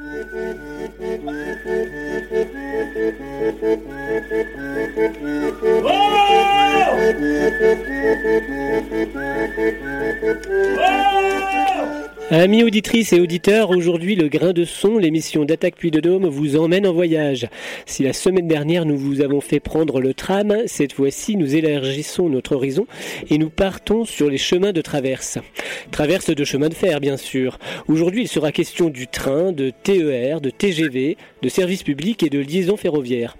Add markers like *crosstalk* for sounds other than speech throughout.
Whoa! Whoa! Amis auditrices et auditeurs, aujourd'hui le grain de son, l'émission d'Attaque Puy de Dôme vous emmène en voyage. Si la semaine dernière nous vous avons fait prendre le tram, cette fois-ci nous élargissons notre horizon et nous partons sur les chemins de traverse. Traverse de chemin de fer bien sûr. Aujourd'hui il sera question du train, de TER, de TGV, de services publics et de liaisons ferroviaires.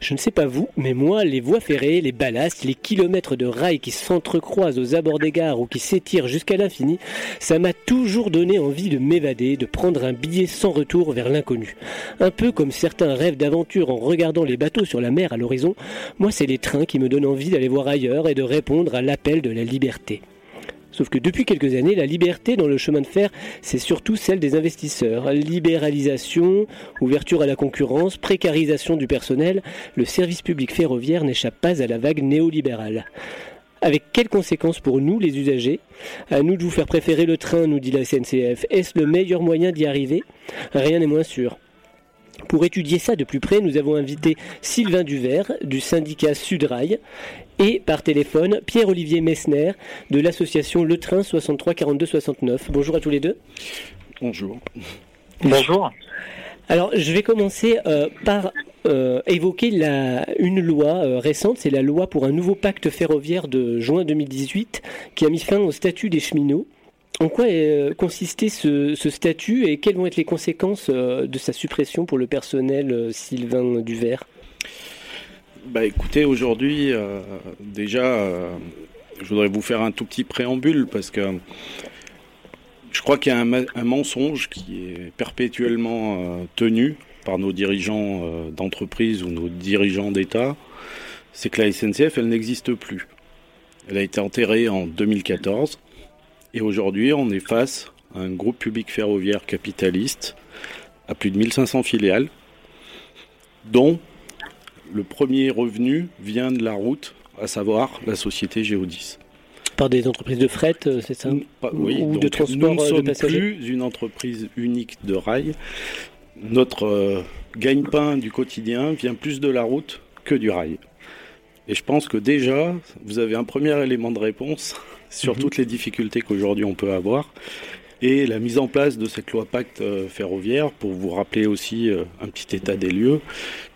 Je ne sais pas vous, mais moi, les voies ferrées, les ballasts, les kilomètres de rails qui s'entrecroisent aux abords des gares ou qui s'étirent jusqu'à l'infini, ça m'a toujours donné envie de m'évader, de prendre un billet sans retour vers l'inconnu. Un peu comme certains rêvent d'aventure en regardant les bateaux sur la mer à l'horizon, moi c'est les trains qui me donnent envie d'aller voir ailleurs et de répondre à l'appel de la liberté. Sauf que depuis quelques années, la liberté dans le chemin de fer, c'est surtout celle des investisseurs. Libéralisation, ouverture à la concurrence, précarisation du personnel, le service public ferroviaire n'échappe pas à la vague néolibérale. Avec quelles conséquences pour nous, les usagers? À nous de vous faire préférer le train, nous dit la SNCF. Est-ce le meilleur moyen d'y arriver? Rien n'est moins sûr. Pour étudier ça de plus près, nous avons invité Sylvain Duvert du syndicat Sudrail et par téléphone Pierre-Olivier Messner de l'association Le Train 63 42 69. Bonjour à tous les deux. Bonjour. Bonjour. Alors je vais commencer euh, par euh, évoquer la, une loi euh, récente, c'est la loi pour un nouveau pacte ferroviaire de juin 2018 qui a mis fin au statut des cheminots. En quoi consistait ce, ce, statut et quelles vont être les conséquences de sa suppression pour le personnel Sylvain Duvert? Bah écoutez, aujourd'hui, euh, déjà, euh, je voudrais vous faire un tout petit préambule parce que je crois qu'il y a un, mensonge qui est perpétuellement euh, tenu par nos dirigeants d'entreprise ou nos dirigeants d'État, c'est que la SNCF, elle n'existe plus. Elle a été enterrée en 2014 et aujourd'hui, on est face à un groupe public ferroviaire capitaliste à plus de 1500 filiales, dont le premier revenu vient de la route, à savoir la société Géodis. Par des entreprises de fret, euh, c'est ça Oui, ou de transport nous ne euh, sommes plus une entreprise unique de rail. Notre euh, gagne-pain du quotidien vient plus de la route que du rail. Et je pense que déjà, vous avez un premier élément de réponse *laughs* sur mhm. toutes les difficultés qu'aujourd'hui on peut avoir et la mise en place de cette loi pacte euh, ferroviaire, pour vous rappeler aussi euh, un petit état des lieux,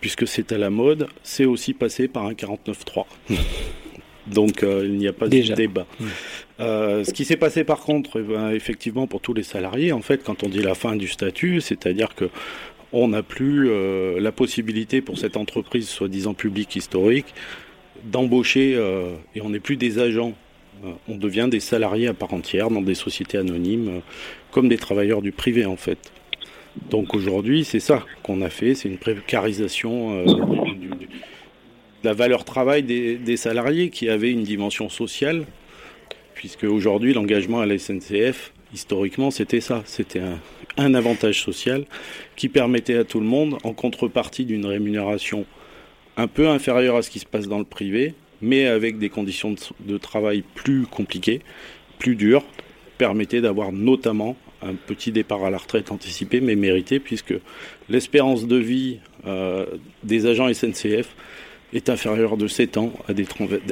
puisque c'est à la mode, c'est aussi passé par un 49-3. *laughs* Donc euh, il n'y a pas de débat. Mmh. ce qui s'est passé par contre, eh ben, effectivement pour tous les salariés, en fait, quand on dit la fin du statut, c'est-à-dire que on n'a plus la possibilité pour cette entreprise soi-disant publique historique d'embaucher et on n'est plus des agents euh, on devient des salariés à part entière dans des sociétés anonymes, euh, comme des travailleurs du privé en fait. Donc aujourd'hui, c'est ça qu'on a fait, c'est une précarisation euh, de la valeur travail des, salariés qui avait une dimension sociale, puisque aujourd'hui l'engagement à la SNCF, historiquement, c'était ça, c'était un, un, avantage social qui permettait à tout le monde, en contrepartie d'une rémunération un peu inférieure à ce qui se passe dans le privé, mais avec des conditions de, travail plus compliquées, plus dures, permettait d'avoir notamment un petit départ à la retraite anticipé, mais mérité, puisque l'espérance de vie euh, des agents SNCF est inférieure de 7 ans à des,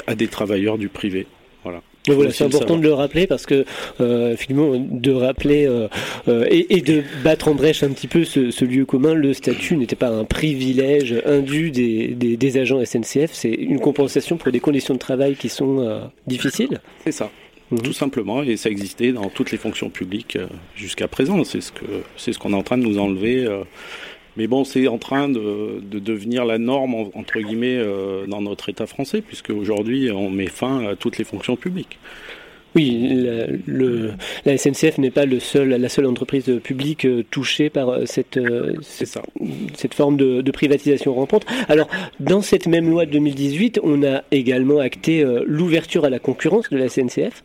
à des travailleurs du privé. Voilà c'est important de le rappeler parce que euh, finalement de rappeler euh, euh, et, de battre en brèche un petit peu ce, lieu commun. Le statut n'était pas un privilège indu des, des, agents SNCF, c'est une compensation pour des conditions de travail qui sont difficiles. C'est ça. Mhm. Tout simplement, et ça existait dans toutes les fonctions publiques jusqu'à présent. C'est ce que c'est ce qu'on est en train de nous enlever mais bon, c'est en train de, devenir la norme, entre guillemets, euh, dans notre État français, puisque aujourd'hui, on met fin à toutes les fonctions publiques. Oui, le, la SNCF n'est pas le seul, la seule entreprise publique euh, touchée par euh, cette, cette, forme de, privatisation rampante. Alors, dans cette même loi de 2018, on a également acté l'ouverture à la concurrence de la SNCF.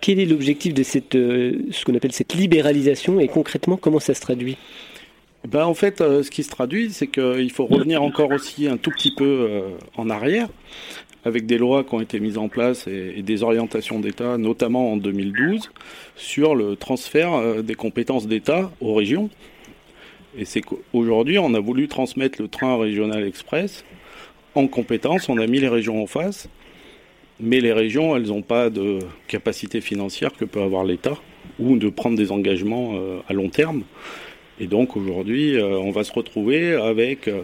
quel est l'objectif de cette, ce qu'on appelle cette libéralisation et concrètement, comment ça se traduit? Ben, En fait, euh, ce qui se traduit, c'est qu'il faut revenir encore aussi un tout petit peu euh, en arrière, avec des lois qui ont été mises en place et, des orientations d'État, notamment en 2012, sur le transfert euh, des compétences d'État aux régions. Et c'est qu'aujourd'hui, on a voulu transmettre le train régional express en compétence, on a mis les régions en face, mais les régions, elles n'ont pas de capacité financière que peut avoir l'État ou de prendre des engagements euh, à long terme. Et donc aujourd'hui, euh, on va se retrouver avec euh,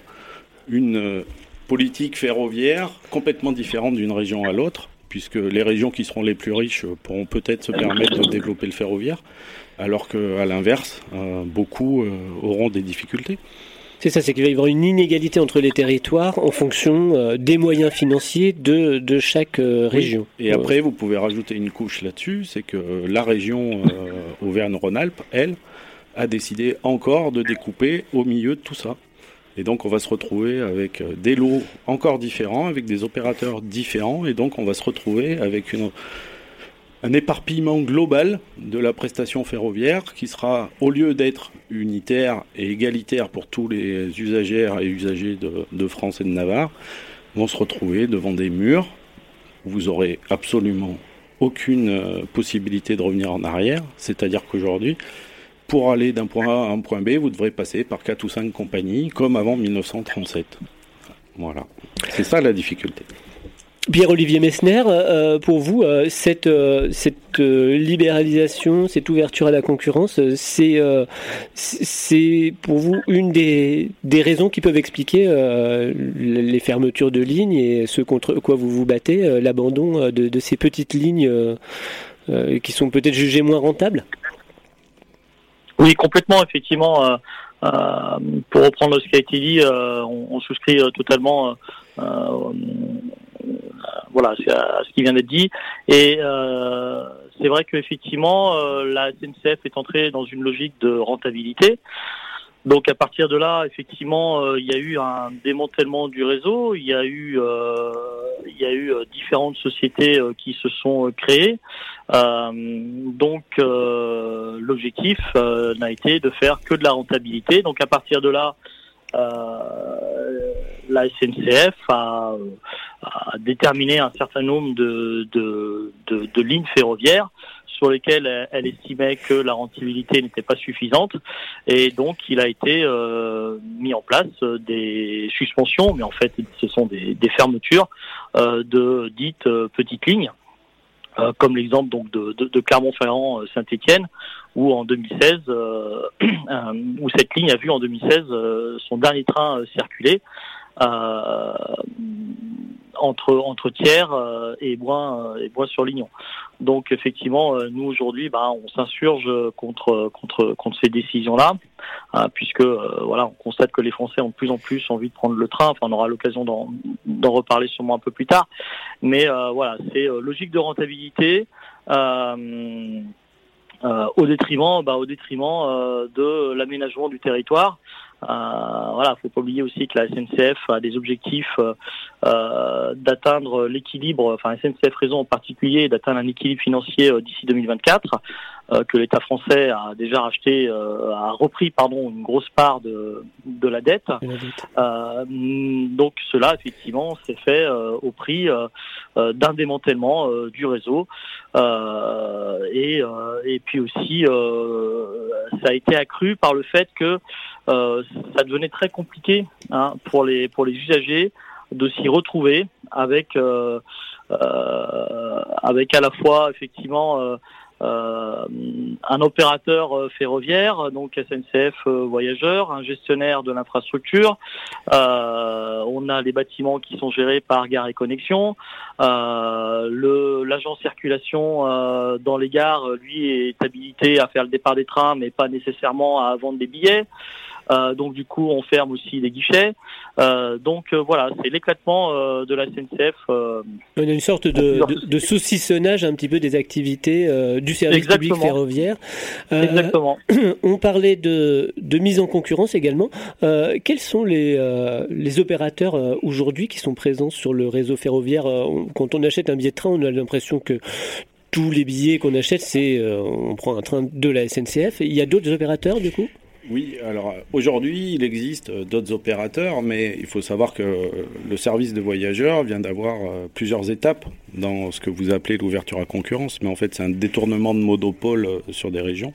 une politique ferroviaire complètement différente d'une région à l'autre, puisque les régions qui seront les plus riches pourront peut-être se permettre de développer le ferroviaire, alors qu'à l'inverse, beaucoup auront des difficultés. C'est ça, c'est qu'il va y avoir une inégalité entre les territoires en fonction euh, des moyens financiers de, de chaque euh, région. Et après, vous pouvez rajouter une couche là-dessus, c'est que la région euh, Auvergne-Rhône-Alpes, elle, a décidé encore de découper au milieu de tout ça. Et donc on va se retrouver avec des lots encore différents, avec des opérateurs différents, et donc on va se retrouver avec un éparpillement global de la prestation ferroviaire qui sera, au lieu d'être unitaire et égalitaire pour tous les usagères et usagers de, France et de Navarre, vont se retrouver devant des murs vous aurez absolument aucune euh, possibilité de revenir en arrière. C'est-à-dire qu'aujourd'hui, pour aller d'un point A à un point B, vous devrez passer par 4 ou 5 compagnies, comme avant 1937. Voilà. C'est ça la difficulté. Pierre-Olivier Messner, euh, pour vous, euh, cette, euh, cette libéralisation, cette ouverture à la concurrence, c'est c'est pour vous une des, des raisons qui peuvent expliquer les fermetures de lignes et ce contre quoi vous vous battez, l'abandon de, de, ces petites lignes qui sont peut-être jugées moins rentables? Oui, complètement, effectivement. pour reprendre ce qui a été dit, on, on, souscrit totalement voilà, c'est à ce qui vient d'être dit. Et euh, c'est vrai qu'effectivement, euh, la SNCF est entrée dans une logique de rentabilité. Donc à partir de là, effectivement, euh, il y a eu un démantèlement du réseau, il y a eu, il y a eu différentes sociétés qui se sont créées. donc l'objectif n'a été de faire que de la rentabilité. Donc à partir de là, la SNCF a, déterminé un certain nombre de, lignes ferroviaires sur lesquelles elle, estimait que la rentabilité n'était pas suffisante et donc il a été euh, mis en place des suspensions, mais en fait ce sont des, fermetures euh, de dites euh, petites lignes. comme l'exemple donc de, de, Clermont-Ferrand Saint-Étienne où en 2016 *clears throat* où cette ligne a vu en 2016 son dernier train circuler euh, entre entre tiers euh, et bois et bois sur Lignon. Donc effectivement, euh, nous aujourd'hui, bah, on s'insurge contre contre contre ces décisions-là, puisque voilà, on constate que les Français ont de plus en plus envie de prendre le train. Enfin, on aura l'occasion d'en d'en reparler sûrement un peu plus tard. Mais voilà, c'est logique de rentabilité. Euh, au détriment, bah, au détriment de l'aménagement du territoire. Euh, voilà, faut pas oublier aussi que la SNCF a des objectifs euh, euh, d'atteindre l'équilibre, enfin SNCF Réseau en particulier, d'atteindre un équilibre financier d'ici 2024. Euh, que l'État français a déjà racheté, euh, a repris pardon une grosse part de, de la dette. Euh, donc cela effectivement s'est fait au prix d'un démantèlement du réseau et, et puis aussi ça a été accru par le fait que ça devenait très compliqué hein, pour les pour les usagers de s'y retrouver avec avec à la fois effectivement euh, un opérateur euh, ferroviaire, donc SNCF euh, Voyageurs, un gestionnaire de l'infrastructure. on a les bâtiments qui sont gérés par Gare et Connexion. L'agent circulation dans les gares, lui, est habilité à faire le départ des trains, mais pas nécessairement à vendre des billets. Euh, donc du coup, on ferme aussi les guichets. Euh, donc euh, voilà, c'est l'éclatement de la SNCF. on a une sorte de, de, saucissonnage un petit peu des activités du service public ferroviaire. Exactement. *clears throat* On parlait de, de, mise en concurrence également. quels sont les, les opérateurs aujourd'hui qui sont présents sur le réseau ferroviaire Quand on achète un billet de train, on a l'impression que tous les billets qu'on achète, c'est on prend un train de la SNCF. Il y a d'autres opérateurs du coup? Oui, alors aujourd'hui, il existe euh, d'autres opérateurs, mais il faut savoir que euh, le service de voyageurs vient d'avoir euh, plusieurs étapes dans ce que vous appelez l'ouverture à concurrence, mais en fait, c'est un détournement de monopole sur des régions.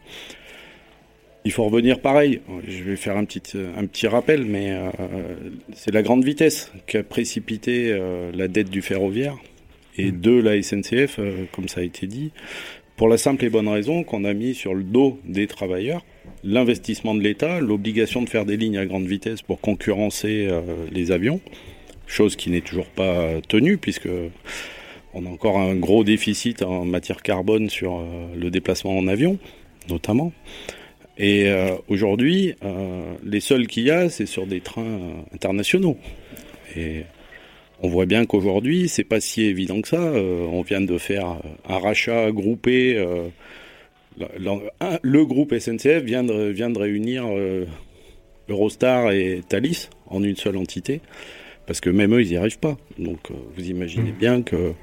il faut revenir pareil. Je vais faire un petit, un petit rappel, mais euh, c'est la grande vitesse qui a précipité euh, la dette du ferroviaire et mmh. de la SNCF, euh, comme ça a été dit, pour la simple et bonne raison qu'on a mis sur le dos des travailleurs l'investissement de l'État, l'obligation de faire des lignes à grande vitesse pour concurrencer les avions, chose qui n'est toujours pas tenue puisque on a encore un gros déficit en matière carbone sur le déplacement en avion, notamment. Et euh, aujourd'hui, euh, les seuls qu'il y a, c'est sur des trains euh, internationaux. Et on voit bien qu'aujourd'hui, c'est pas si évident que ça. on vient de faire un rachat groupé. le groupe SNCF vient de, vient de réunir Eurostar et Thalys en une seule entité, parce que même eux, ils n'y arrivent pas. Donc, vous imaginez mmh. bien que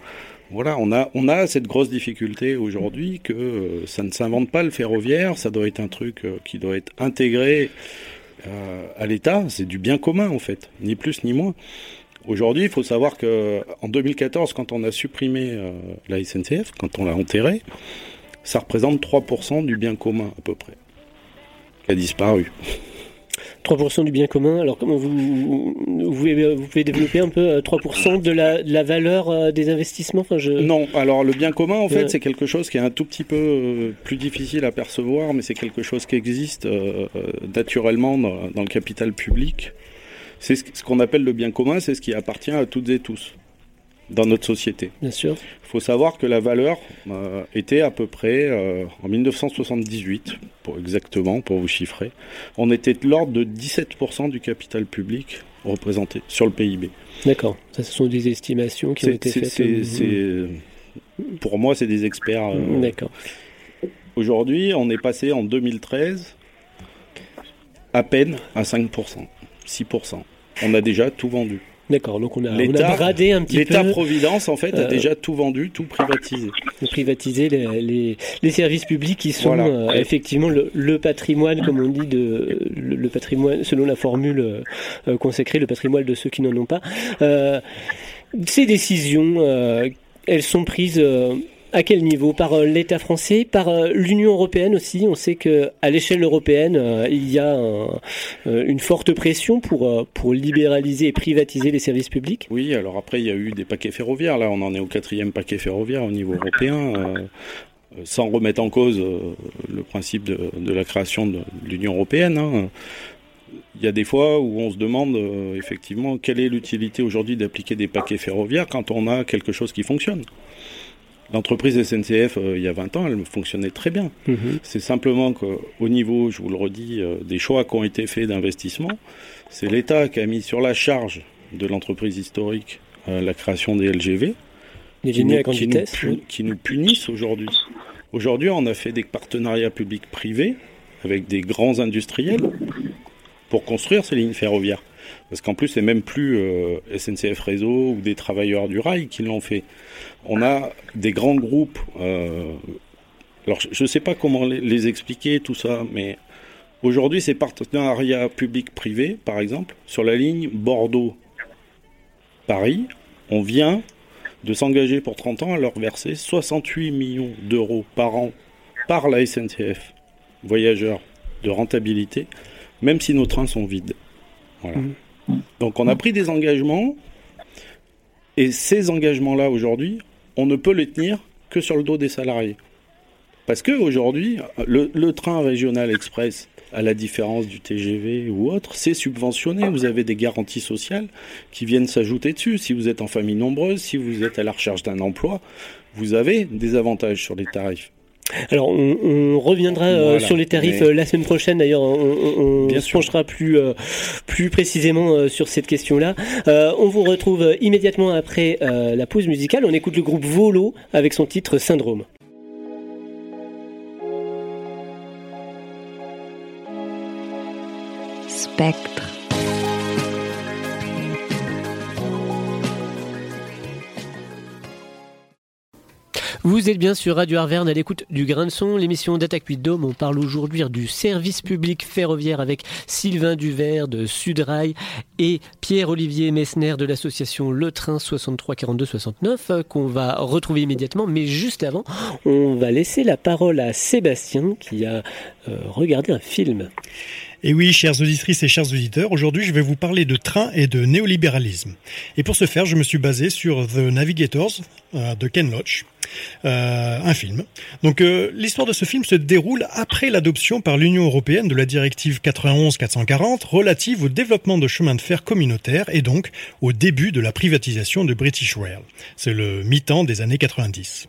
voilà, on a, on a cette grosse difficulté aujourd'hui que euh, ça ne s'invente pas le ferroviaire, ça doit être un truc euh, qui doit être intégré euh, à l'État, c'est du bien commun en fait, ni plus ni moins. Aujourd'hui, il faut savoir que en 2014, quand on a supprimé la SNCF, quand on l'a enterré, ça représente 3% du bien commun à peu près, qui a disparu. 3% du bien commun. Alors comment vous, vous, pouvez, vous pouvez développer un peu 3% euh, de la, de la valeur euh, des investissements? Enfin, je... Non, alors le bien commun en fait c'est quelque chose qui est un tout petit peu euh, plus difficile à percevoir, mais c'est quelque chose qui existe naturellement dans, dans, le capital public. C'est ce qu'on appelle le bien commun, c'est ce qui appartient à toutes et tous dans notre société. Bien sûr. Il faut savoir que la valeur euh, était à peu près euh, en 1978, pour exactement, pour vous chiffrer, on était de l'ordre de 17% du capital public représenté sur le PIB. D'accord. Ça, ce sont des estimations qui ont été faites. Euh, pour moi, c'est des experts. D'accord. Aujourd'hui, on est passé en 2013 à peine à 5%, 6%. On a déjà tout vendu. D'accord, donc on a, on a, bradé un petit peu. L'État-providence, en fait, a euh, déjà tout vendu, tout privatisé. Privatiser les, les, les, services publics qui sont euh, effectivement le, le, patrimoine, comme on dit, de, le, patrimoine, selon la formule euh, consacrée, le patrimoine de ceux qui n'en ont pas. ces décisions, elles sont prises à quel niveau? Par euh, l'État français, par euh, l'Union européenne aussi? On sait que à l'échelle européenne, euh, il y a une forte pression pour pour libéraliser et privatiser les services publics? Oui, alors après il y a eu des paquets ferroviaires. Là, on en est au quatrième paquet ferroviaire au niveau européen. sans remettre en cause le principe de, la création de, l'Union européenne. Hein. Il y a des fois où on se demande effectivement quelle est l'utilité aujourd'hui d'appliquer des paquets ferroviaires quand on a quelque chose qui fonctionne. L'entreprise SNCF, euh, il y a 20 ans, elle fonctionnait très bien. Mhm. C'est simplement qu'au niveau, je vous le redis, euh, des choix qui ont été faits d'investissement, c'est l'État qui a mis sur la charge de l'entreprise historique euh, la création des LGV, qui, nous, qui, nous, punissent aujourd'hui. Aujourd'hui, on a fait des partenariats publics-privés avec des grands industriels pour construire ces lignes ferroviaires. Parce qu'en plus, c'est même plus SNCF Réseau ou des travailleurs du rail qui l'ont fait on a des grands groupes. Euh, alors, je ne sais pas comment les, expliquer, tout ça, mais aujourd'hui, ces partenariats public-privé, par exemple, sur la ligne Bordeaux-Paris, on vient de s'engager pour 30 ans à leur verser 68 millions d'euros par an par la SNCF, voyageurs de rentabilité, même si nos trains sont vides. Donc on a pris des engagements, et ces engagements-là aujourd'hui, on ne peut les tenir que sur le dos des salariés. Parce qu'aujourd'hui, le, le train régional express, à la différence du TGV ou autre, c'est subventionné. Vous avez des garanties sociales qui viennent s'ajouter dessus. Si vous êtes en famille nombreuse, si vous êtes à la recherche d'un emploi, vous avez des avantages sur les tarifs. Alors, on, reviendra euh, sur les tarifs euh, la semaine prochaine. D'ailleurs, on, se penchera plus, euh, plus précisément sur cette question-là. on vous retrouve immédiatement après la pause musicale. On écoute le groupe Volo avec son titre Syndrome. Spectre. Vous êtes bien sur Radio Arverne à l'écoute du Grain de Son, l'émission d'Attaque 8 Dôme. On parle aujourd'hui du service public ferroviaire avec Sylvain Duvert de Sudrail et Pierre-Olivier Messner de l'association Le Train 63 42 69 qu'on va retrouver immédiatement. Mais juste avant, on va laisser la parole à Sébastien qui a euh, regardé un film. Et oui, chères auditrices et chers auditeurs, aujourd'hui je vais vous parler de train et de néolibéralisme. Et pour ce faire, je me suis basé sur The Navigators euh, de Ken Loach, euh, un film. Donc euh, l'histoire de ce film se déroule après l'adoption par l'Union européenne de la directive 91-440 relative au développement de chemins de fer communautaires et donc au début de la privatisation de British Rail. C'est le mi-temps des années 90.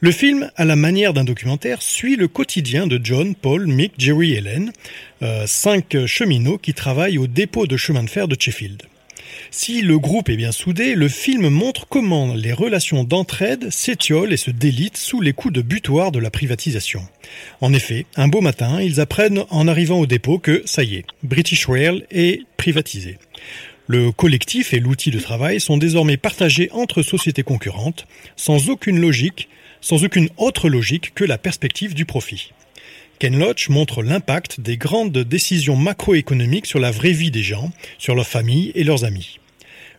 Le film, à la manière d'un documentaire, suit le quotidien de John, Paul, Mick, Jerry et Helen, euh, cinq cheminots qui travaillent au dépôt de chemin de fer de Sheffield. Si le groupe est bien soudé, le film montre comment les relations d'entraide s'étiolent et se délitent sous les coups de butoir de la privatisation. En effet, un beau matin, ils apprennent en arrivant au dépôt que, ça y est, British Rail est privatisé. Le collectif et l'outil de travail sont désormais partagés entre sociétés concurrentes, sans aucune logique, sans aucune autre logique que la perspective du profit. Ken Loach montre l'impact des grandes décisions macroéconomiques sur la vraie vie des gens, sur leurs familles et leurs amis.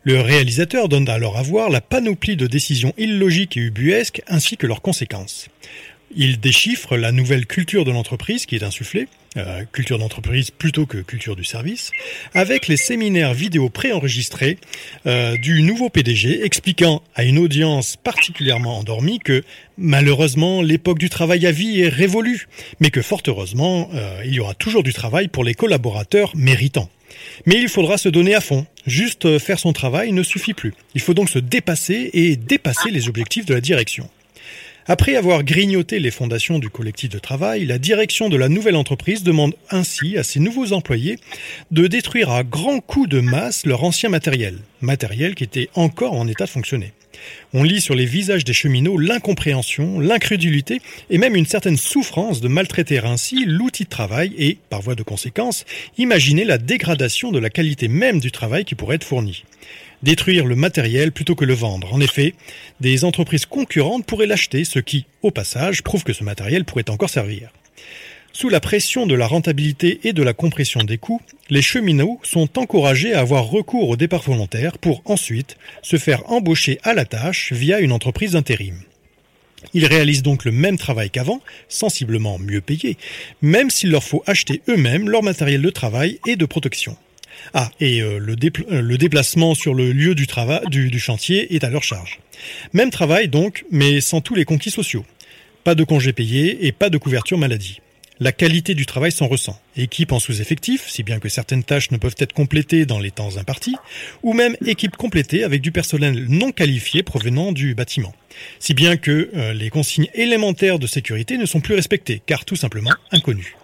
Le réalisateur donne alors à voir la panoplie de décisions illogiques et ubuesques ainsi que leurs conséquences. Il déchiffre la nouvelle culture de l'entreprise qui est insufflée, euh, culture d'entreprise plutôt que culture du service, avec les séminaires vidéo préenregistrés euh, du nouveau PDG expliquant à une audience particulièrement endormie que malheureusement l'époque du travail à vie est révolue, mais que fort heureusement euh, il y aura toujours du travail pour les collaborateurs méritants. Mais il faudra se donner à fond. Juste faire son travail ne suffit plus. Il faut donc se dépasser et dépasser les objectifs de la direction. Après avoir grignoté les fondations du collectif de travail, la direction de la nouvelle entreprise demande ainsi à ses nouveaux employés de détruire à grands coups de masse leur ancien matériel, matériel qui était encore en état de fonctionner. On lit sur les visages des cheminots l'incompréhension, l'incrédulité et même une certaine souffrance de maltraiter ainsi l'outil de travail et, par voie de conséquence, imaginer la dégradation de la qualité même du travail qui pourrait être fourni détruire le matériel plutôt que le vendre. En effet, des entreprises concurrentes pourraient l'acheter, ce qui, au passage, prouve que ce matériel pourrait encore servir. Sous la pression de la rentabilité et de la compression des coûts, les cheminots sont encouragés à avoir recours au départ volontaire pour ensuite se faire embaucher à la tâche via une entreprise d'intérim. Ils réalisent donc le même travail qu'avant, sensiblement mieux payé, même s'il leur faut acheter eux-mêmes leur matériel de travail et de protection. Ah, et euh, euh, le, déplacement sur le lieu du, du, du chantier est à leur charge. Même travail donc, mais sans tous les conquis sociaux. Pas de congés payés et pas de couverture maladie. La qualité du travail s'en ressent. Équipe en sous-effectif, si bien que certaines tâches ne peuvent être complétées dans les temps impartis, ou même équipe complétée avec du personnel non qualifié provenant du bâtiment. Si bien que euh, les consignes élémentaires de sécurité ne sont plus respectées, car tout simplement inconnues.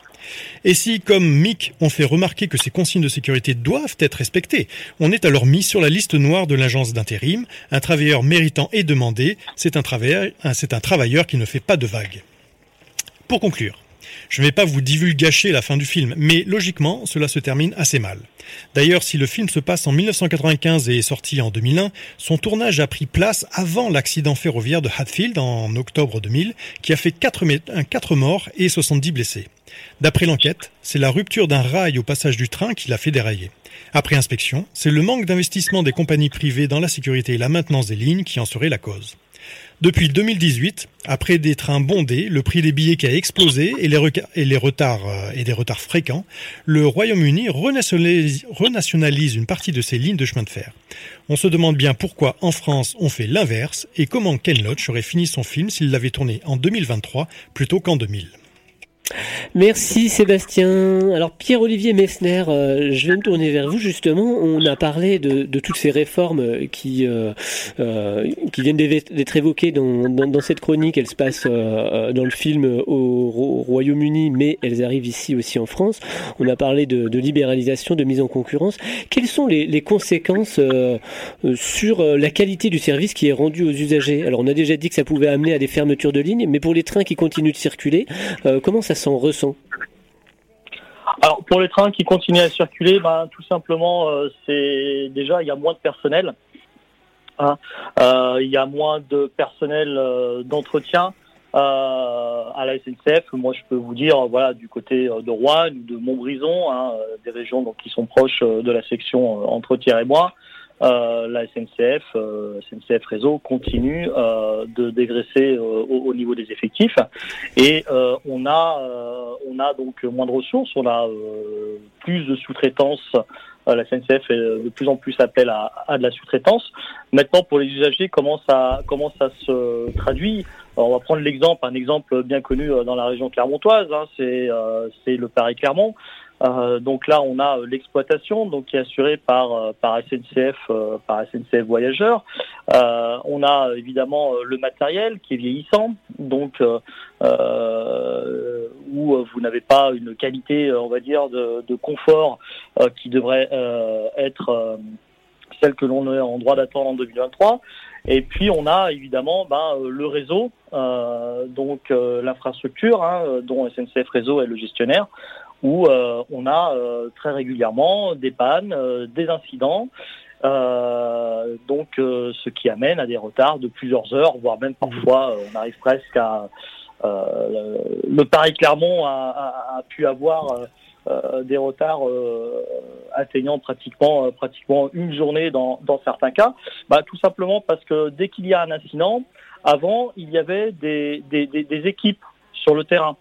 Et si, comme Mick, on fait remarquer que ces consignes de sécurité doivent être respectées, on est alors mis sur la liste noire de l'agence d'intérim. Un travailleur méritant et demandé, c'est un, travailleur, qui ne fait pas de vagues. Pour conclure, je ne vais pas vous divulgacher la fin du film, mais logiquement, cela se termine assez mal. D'ailleurs, si le film se passe en 1995 et est sorti en 2001, son tournage a pris place avant l'accident ferroviaire de Hatfield en octobre 2000, qui a fait 4, 4 morts et 70 blessés. D'après l'enquête, c'est la rupture d'un rail au passage du train qui l'a fait dérailler. Après inspection, c'est le manque d'investissement des compagnies privées dans la sécurité et la maintenance des lignes qui en serait la cause. Depuis 2018, après des trains bondés, le prix des billets qui a explosé et les, retards euh, des retards fréquents, le Royaume-Uni renationalise, une partie de ses lignes de chemin de fer. On se demande bien pourquoi en France on fait l'inverse et comment Ken Loach aurait fini son film s'il l'avait tourné en 2023 plutôt qu'en 2000. Merci Sébastien. Alors Pierre-Olivier Messner, euh, je vais me tourner vers vous justement. On a parlé de, toutes ces réformes qui, euh, euh, qui viennent d'être évoquées dans, cette chronique. Elles se passent dans le film au, Royaume-Uni, mais elles arrivent ici aussi en France. On a parlé de, libéralisation, de mise en concurrence. Quelles sont les, les conséquences sur la qualité du service qui est rendu aux usagers? Alors on a déjà dit que ça pouvait amener à des fermetures de lignes, mais pour les trains qui continuent de circuler, comment ça s'en ressent? Alors pour les trains qui continuent à circuler, ben, tout simplement, euh, c'est déjà il y a moins de personnel, hein. euh, il y a moins de personnel euh, d'entretien, à la SNCF, moi je peux vous dire, voilà, du côté de Rouen ou de Montbrison, hein, des régions donc qui sont proches de la section entre Thiers et moi, euh, la SNCF, euh, SNCF Réseau continue euh, de dégraisser au, niveau des effectifs et on a on a donc moins de ressources, on a plus de sous-traitance. la SNCF est de plus en plus appel à, à de la sous-traitance. Maintenant, pour les usagers, comment ça comment ça se traduit? On va prendre l'exemple, un exemple bien connu dans la région clermontoise, hein, c'est c'est le Paris-Clermont. Euh, donc là, on a euh, l'exploitation, donc qui est assurée par euh, par SNCF, par SNCF Voyageurs. on a évidemment le matériel qui est vieillissant, donc où vous n'avez pas une qualité, on va dire, de, de confort qui devrait être celle que l'on est en droit d'attendre en 2023. Et puis on a évidemment ben, le réseau, donc l'infrastructure, hein, dont SNCF Réseau est le gestionnaire, où euh, on a euh, très régulièrement des pannes, euh, des incidents. donc, ce qui amène à des retards de plusieurs heures, voire même parfois, on arrive presque à le Paris-Clermont a, pu avoir des retards atteignant pratiquement pratiquement une journée dans, certains cas. Bah, tout simplement parce que dès qu'il y a un incident, avant il y avait des, équipes sur le terrain.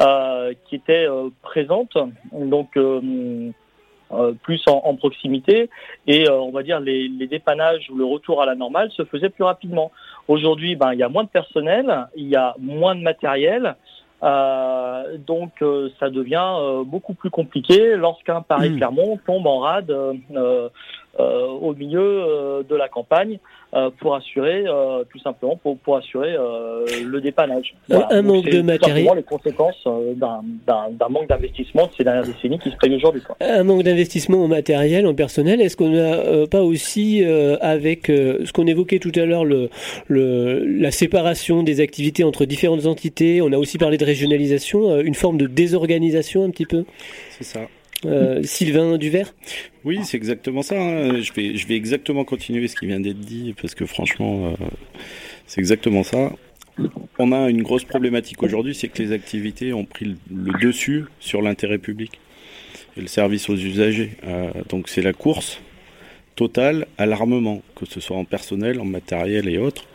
Euh, qui était euh, présente, donc euh, plus en, proximité, et on va dire les, les, dépannages ou le retour à la normale se faisait plus rapidement. Aujourd'hui, ben, il y a moins de personnel, il y a moins de matériel, euh, donc ça devient beaucoup plus compliqué lorsqu'un Paris-Clermont tombe en rade euh, au milieu de la campagne. Euh, pour assurer, euh, tout simplement, pour, pour assurer euh, le dépannage. Un manque de matériel. les conséquences d'un manque d'investissement de ces dernières décennies qui se paye aujourd'hui. Un manque d'investissement en matériel, en personnel. Est-ce qu'on n'a pas aussi, avec ce qu'on évoquait tout à l'heure, le, le, la séparation des activités entre différentes entités, on a aussi parlé de régionalisation, une forme de désorganisation un petit peu? C'est ça. Euh, Sylvain Duvert Oui, c'est exactement ça. Hein. Je, vais, exactement continuer ce qui vient d'être dit, parce que franchement, euh, c'est exactement ça. On a une grosse problématique aujourd'hui, c'est que les activités ont pris le, dessus sur l'intérêt public et le service aux usagers. Euh, donc c'est la course totale à l'armement, que ce soit en personnel, en matériel et autres.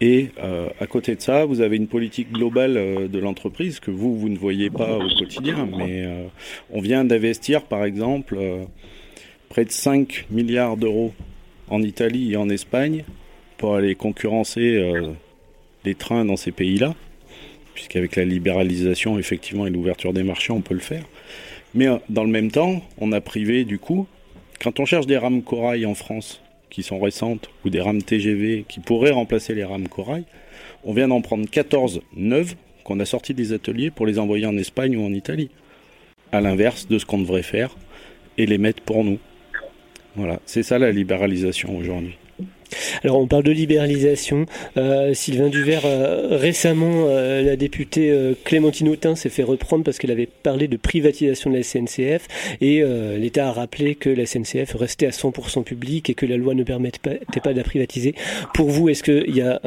Et euh, à côté de ça, vous avez une politique globale euh, de l'entreprise que vous, vous ne voyez pas au quotidien. Mais euh, on vient d'investir, par exemple, près de 5 milliards d'euros en Italie et en Espagne pour aller concurrencer les trains dans ces pays-là. Puisqu'avec la libéralisation, effectivement, et l'ouverture des marchés, on peut le faire. Mais dans le même temps, on a privé, du coup, quand on cherche des rames corail en France, qui sont récentes ou des rames TGV qui pourraient remplacer les rames corail, on vient d'en prendre 14 neuves qu'on a sorties des ateliers pour les envoyer en Espagne ou en Italie. À l'inverse de ce qu'on devrait faire et les mettre pour nous. Voilà, c'est ça la libéralisation aujourd'hui. Alors on parle de libéralisation. Euh, Sylvain Duvert, euh, récemment, euh, la députée Clémentine Autain s'est fait reprendre parce qu'elle avait parlé de privatisation de la SNCF et l'État a rappelé que la SNCF restait à 100% publique et que la loi ne permettait pas, de la privatiser. Pour vous, est-ce qu'il y a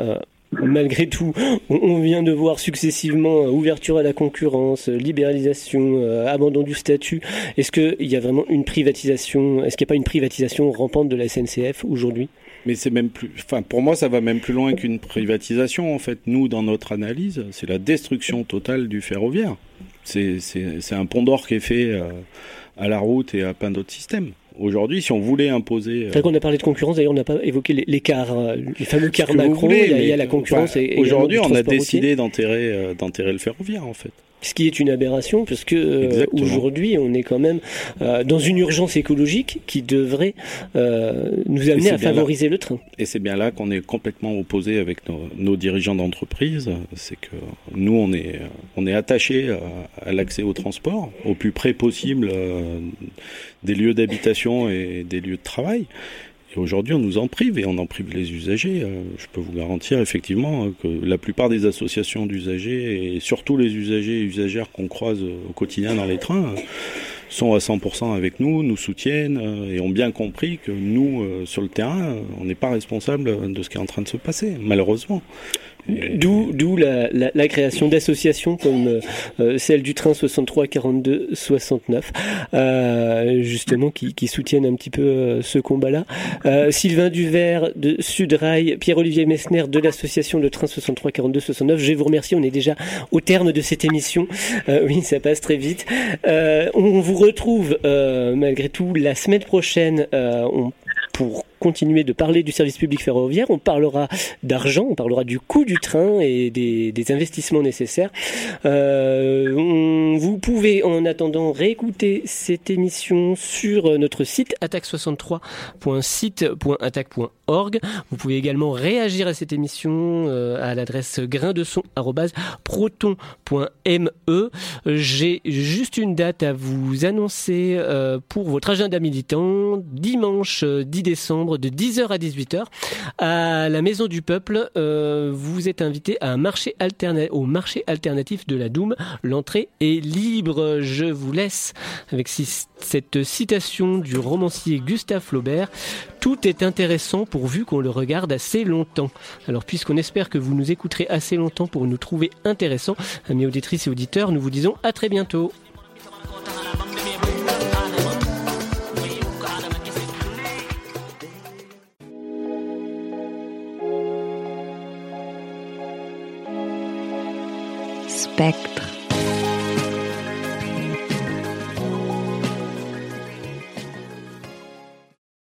malgré tout, on vient de voir successivement ouverture à la concurrence, libéralisation, abandon du statut. Est-ce qu'il y a vraiment une privatisation Est-ce qu'il n'y a pas une privatisation rampante de la SNCF aujourd'hui? Mais c'est même plus. Enfin, pour moi, ça va même plus loin qu'une privatisation. En fait, nous, dans notre analyse, c'est la destruction totale du ferroviaire. C'est un pont d'or qui est fait euh, à la route et à plein d'autres systèmes. Aujourd'hui, si on voulait imposer. Euh... qu'on a parlé de concurrence, d'ailleurs, on n'a pas évoqué les, les cars, euh, les fameux cars Macron. il, y a, la concurrence. Aujourd'hui, on a décidé d'enterrer euh, d'enterrer le ferroviaire, en fait ce qui est une aberration puisque euh, aujourd'hui on est quand même euh, dans une urgence écologique qui devrait euh, nous amener à favoriser le train. Et c'est bien là qu'on est complètement opposé avec nos, dirigeants d'entreprise, c'est que nous on est on est attaché à, l'accès au transport au plus près possible des lieux d'habitation et des lieux de travail. Et aujourd'hui, on nous en prive et on en prive les usagers. Euh, je peux vous garantir effectivement que la plupart des associations d'usagers et surtout les usagers et usagères qu'on croise au quotidien dans les trains sont à 100% avec nous, nous soutiennent euh, et ont bien compris que nous, euh, sur le terrain, on n'est pas responsable de ce qui est en train de se passer, malheureusement. D'où, d'où la, la, création d'associations comme euh, euh, celle du train 63 42 69, euh, justement qui, qui, soutiennent un petit peu euh, ce combat-là. Sylvain Duvert de Sudrail, Pierre-Olivier Messner de l'association de train 63 42 69. Je vous remercie. On est déjà au terme de cette émission. oui, ça passe très vite. on vous retrouve malgré tout la semaine prochaine. on pour continuer de parler du service public ferroviaire. On parlera d'argent, on parlera du coût du train et des, investissements nécessaires. Euh, vous pouvez en attendant réécouter cette émission sur notre site attaque63.site.attaque.org. Vous pouvez également réagir à cette émission euh, à l'adresse grain de son proton.me. J'ai juste une date à vous annoncer euh, pour votre agenda militant dimanche 10 décembre de 10h à 18h à la Maison du Peuple. Euh, vous êtes invité à au marché alternatif de la Doum. L'entrée est libre. Je vous laisse avec cette citation du romancier Gustave Flaubert. Tout est intéressant pourvu qu'on le regarde assez longtemps. Alors puisqu'on espère que vous nous écouterez assez longtemps pour nous trouver intéressants, amis auditrices et auditeurs, nous vous disons à très bientôt. Spectre.